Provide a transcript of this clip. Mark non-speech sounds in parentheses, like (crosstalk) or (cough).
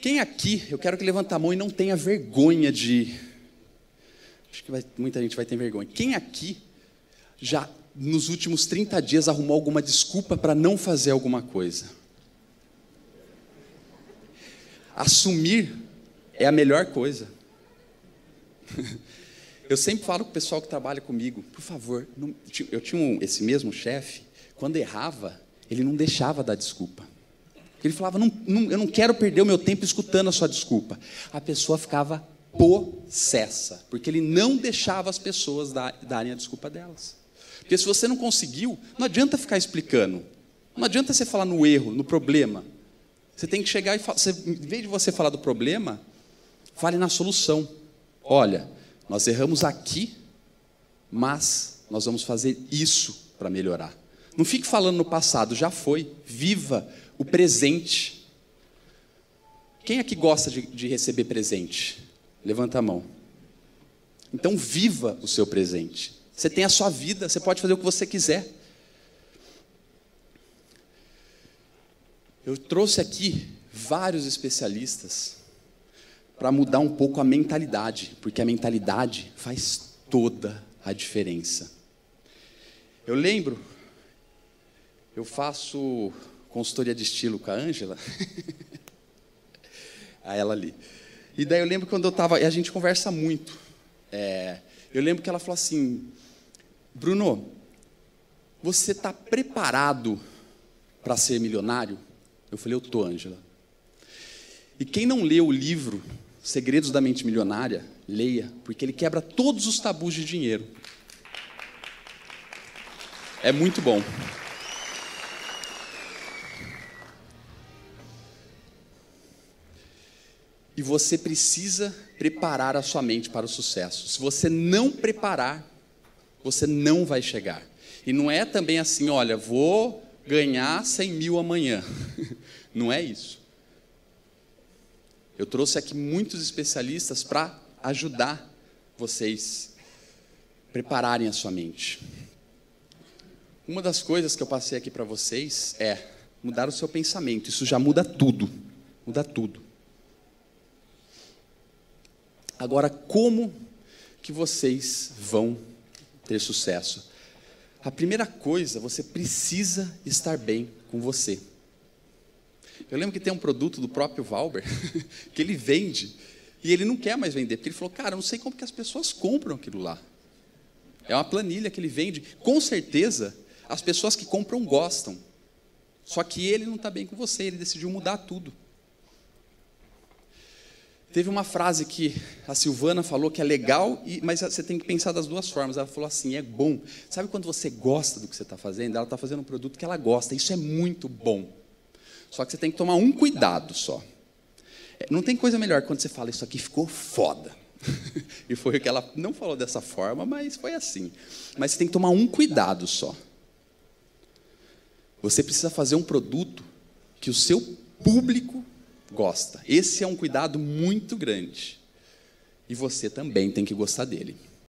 Quem aqui, eu quero que levante a mão e não tenha vergonha de. Acho que vai, muita gente vai ter vergonha. Quem aqui já nos últimos 30 dias arrumou alguma desculpa para não fazer alguma coisa? Assumir é a melhor coisa. (laughs) Eu sempre falo com o pessoal que trabalha comigo, por favor, não, eu tinha esse mesmo chefe, quando errava, ele não deixava dar desculpa. Ele falava, não, não, eu não quero perder o meu tempo escutando a sua desculpa. A pessoa ficava possessa, porque ele não deixava as pessoas darem a desculpa delas. Porque se você não conseguiu, não adianta ficar explicando. Não adianta você falar no erro, no problema. Você tem que chegar e falar, em vez de você falar do problema, fale na solução. Olha, nós erramos aqui, mas nós vamos fazer isso para melhorar. Não fique falando no passado, já foi. Viva o presente. Quem aqui gosta de, de receber presente? Levanta a mão. Então, viva o seu presente. Você tem a sua vida, você pode fazer o que você quiser. Eu trouxe aqui vários especialistas para mudar um pouco a mentalidade, porque a mentalidade faz toda a diferença. Eu lembro, eu faço consultoria de estilo com a Ângela, (laughs) a ela ali. E daí eu lembro quando eu estava, e a gente conversa muito. É, eu lembro que ela falou assim, Bruno, você está preparado para ser milionário? Eu falei, eu tô, Ângela. E quem não leu o livro Segredos da Mente Milionária, leia, porque ele quebra todos os tabus de dinheiro. É muito bom. E você precisa preparar a sua mente para o sucesso. Se você não preparar, você não vai chegar. E não é também assim, olha, vou ganhar 100 mil amanhã. (laughs) Não é isso. Eu trouxe aqui muitos especialistas para ajudar vocês prepararem a sua mente. Uma das coisas que eu passei aqui para vocês é mudar o seu pensamento. Isso já muda tudo. Muda tudo. Agora, como que vocês vão ter sucesso? A primeira coisa, você precisa estar bem com você. Eu lembro que tem um produto do próprio Valber (laughs) que ele vende e ele não quer mais vender, porque ele falou, cara, eu não sei como que as pessoas compram aquilo lá. É uma planilha que ele vende. Com certeza, as pessoas que compram gostam. Só que ele não está bem com você, ele decidiu mudar tudo. Teve uma frase que a Silvana falou que é legal, mas você tem que pensar das duas formas. Ela falou assim: é bom. Sabe quando você gosta do que você está fazendo? Ela está fazendo um produto que ela gosta. Isso é muito bom. Só que você tem que tomar um cuidado só. É, não tem coisa melhor quando você fala, isso aqui ficou foda. (laughs) e foi o que ela não falou dessa forma, mas foi assim. Mas você tem que tomar um cuidado só. Você precisa fazer um produto que o seu público gosta. Esse é um cuidado muito grande. E você também tem que gostar dele.